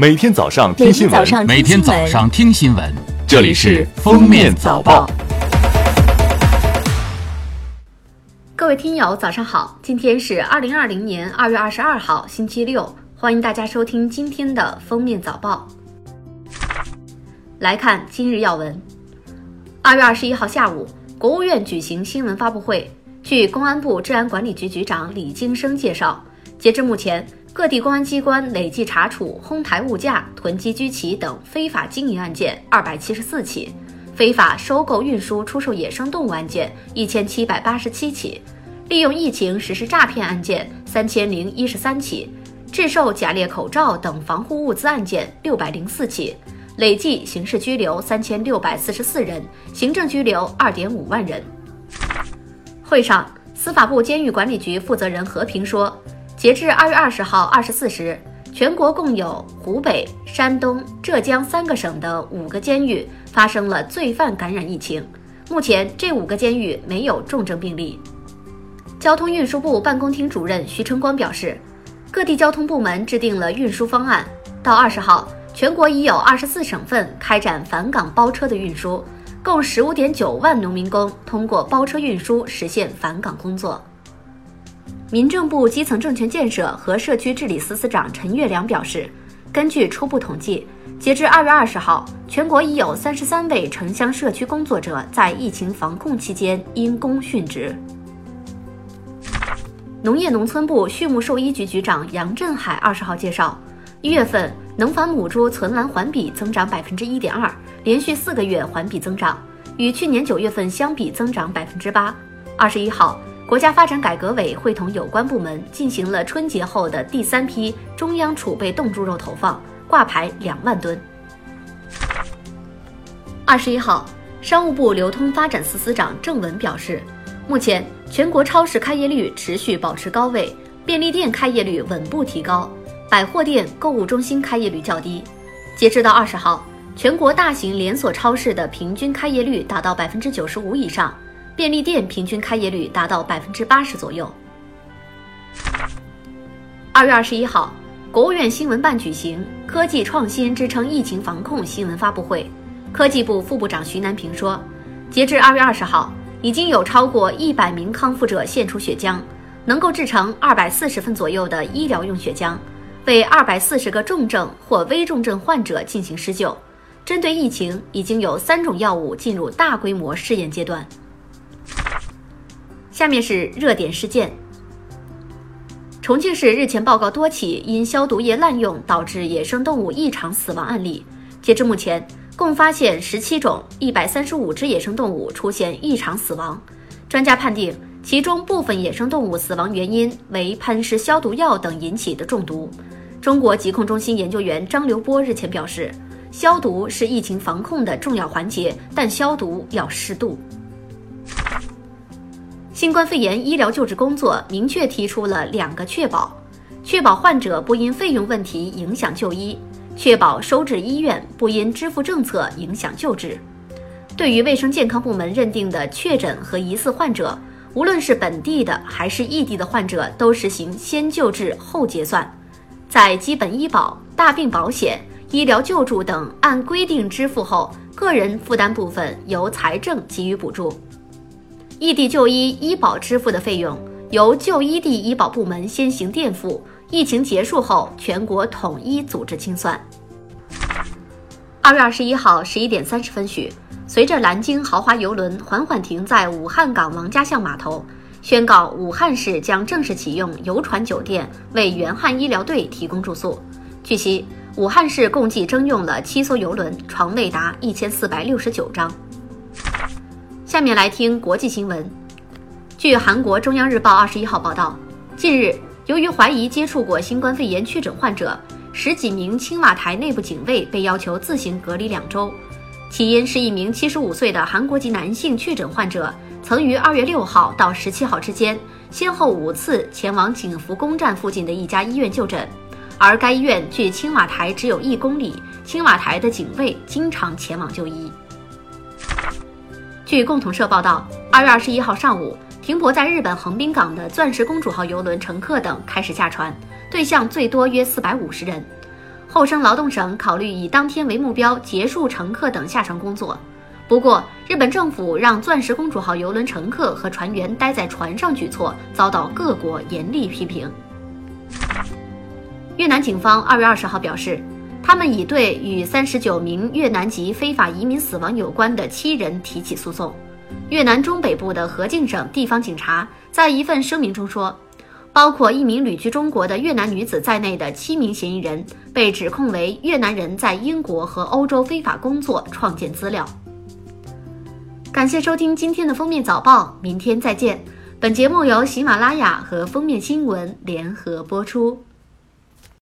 每天早上听新闻，每天早上听新闻，这里是《封面早报》。各位听友，早上好！今天是二零二零年二月二十二号，星期六，欢迎大家收听今天的《封面早报》。来看今日要闻。二月二十一号下午，国务院举行新闻发布会。据公安部治安管理局局长李京生介绍，截至目前，各地公安机关累计查处哄抬物价、囤积居奇等非法经营案件二百七十四起，非法收购、运输、出售野生动物案件一千七百八十七起，利用疫情实施诈骗案件三千零一十三起，制售假劣口罩等防护物资案件六百零四起，累计刑事拘留三千六百四十四人，行政拘留二点五万人。会上，司法部监狱管理局负责人何平说，截至二月二十号二十四时，全国共有湖北、山东、浙江三个省的五个监狱发生了罪犯感染疫情，目前这五个监狱没有重症病例。交通运输部办公厅主任徐晨光表示，各地交通部门制定了运输方案，到二十号，全国已有二十四省份开展返岗包车的运输。共十五点九万农民工通过包车运输实现返岗工作。民政部基层政权建设和社区治理司司长陈月良表示，根据初步统计，截至二月二十号，全国已有三十三位城乡社区工作者在疫情防控期间因公殉职。农业农村部畜牧兽医局局长杨振海二十号介绍，一月份能繁母猪存栏环比增长百分之一点二。连续四个月环比增长，与去年九月份相比增长百分之八。二十一号，国家发展改革委会同有关部门进行了春节后的第三批中央储备冻猪肉投放，挂牌两万吨。二十一号，商务部流通发展司司长郑文表示，目前全国超市开业率持续保持高位，便利店开业率稳步提高，百货店、购物中心开业率较低。截止到二十号。全国大型连锁超市的平均开业率达到百分之九十五以上，便利店平均开业率达到百分之八十左右。二月二十一号，国务院新闻办举行科技创新支撑疫情防控新闻发布会，科技部副部长徐南平说，截至二月二十号，已经有超过一百名康复者献出血浆，能够制成二百四十份左右的医疗用血浆，为二百四十个重症或危重症患者进行施救。针对疫情，已经有三种药物进入大规模试验阶段。下面是热点事件：重庆市日前报告多起因消毒液滥用导致野生动物异常死亡案例。截至目前，共发现十七种、一百三十五只野生动物出现异常死亡。专家判定，其中部分野生动物死亡原因为喷施消毒药等引起的中毒。中国疾控中心研究员张刘波日前表示。消毒是疫情防控的重要环节，但消毒要适度。新冠肺炎医疗救治工作明确提出了两个确保：确保患者不因费用问题影响就医；确保收治医院不因支付政策影响救治。对于卫生健康部门认定的确诊和疑似患者，无论是本地的还是异地的患者，都实行先救治后结算，在基本医保、大病保险。医疗救助等按规定支付后，个人负担部分由财政给予补助；异地就医医保支付的费用由就医地医保部门先行垫付，疫情结束后全国统一组织清算。二月二十一号十一点三十分许，随着蓝鲸豪华游轮缓缓停在武汉港王家巷码头，宣告武汉市将正式启用游船酒店，为援汉医疗队提供住宿。据悉。武汉市共计征用了七艘游轮，床位达一千四百六十九张。下面来听国际新闻。据韩国中央日报二十一号报道，近日，由于怀疑接触过新冠肺炎确诊患者，十几名青瓦台内部警卫被要求自行隔离两周。起因是一名七十五岁的韩国籍男性确诊患者，曾于二月六号到十七号之间，先后五次前往景福宫站附近的一家医院就诊。而该医院距青瓦台只有一公里，青瓦台的警卫经常前往就医。据共同社报道，二月二十一号上午，停泊在日本横滨港的“钻石公主号”游轮乘客等开始下船，对象最多约四百五十人。厚生劳动省考虑以当天为目标结束乘客等下船工作。不过，日本政府让“钻石公主号”游轮乘客和船员待在船上举措遭到各国严厉批评。越南警方二月二十号表示，他们已对与三十九名越南籍非法移民死亡有关的七人提起诉讼。越南中北部的河静省地方警察在一份声明中说，包括一名旅居中国的越南女子在内的七名嫌疑人被指控为越南人在英国和欧洲非法工作、创建资料。感谢收听今天的封面早报，明天再见。本节目由喜马拉雅和封面新闻联合播出。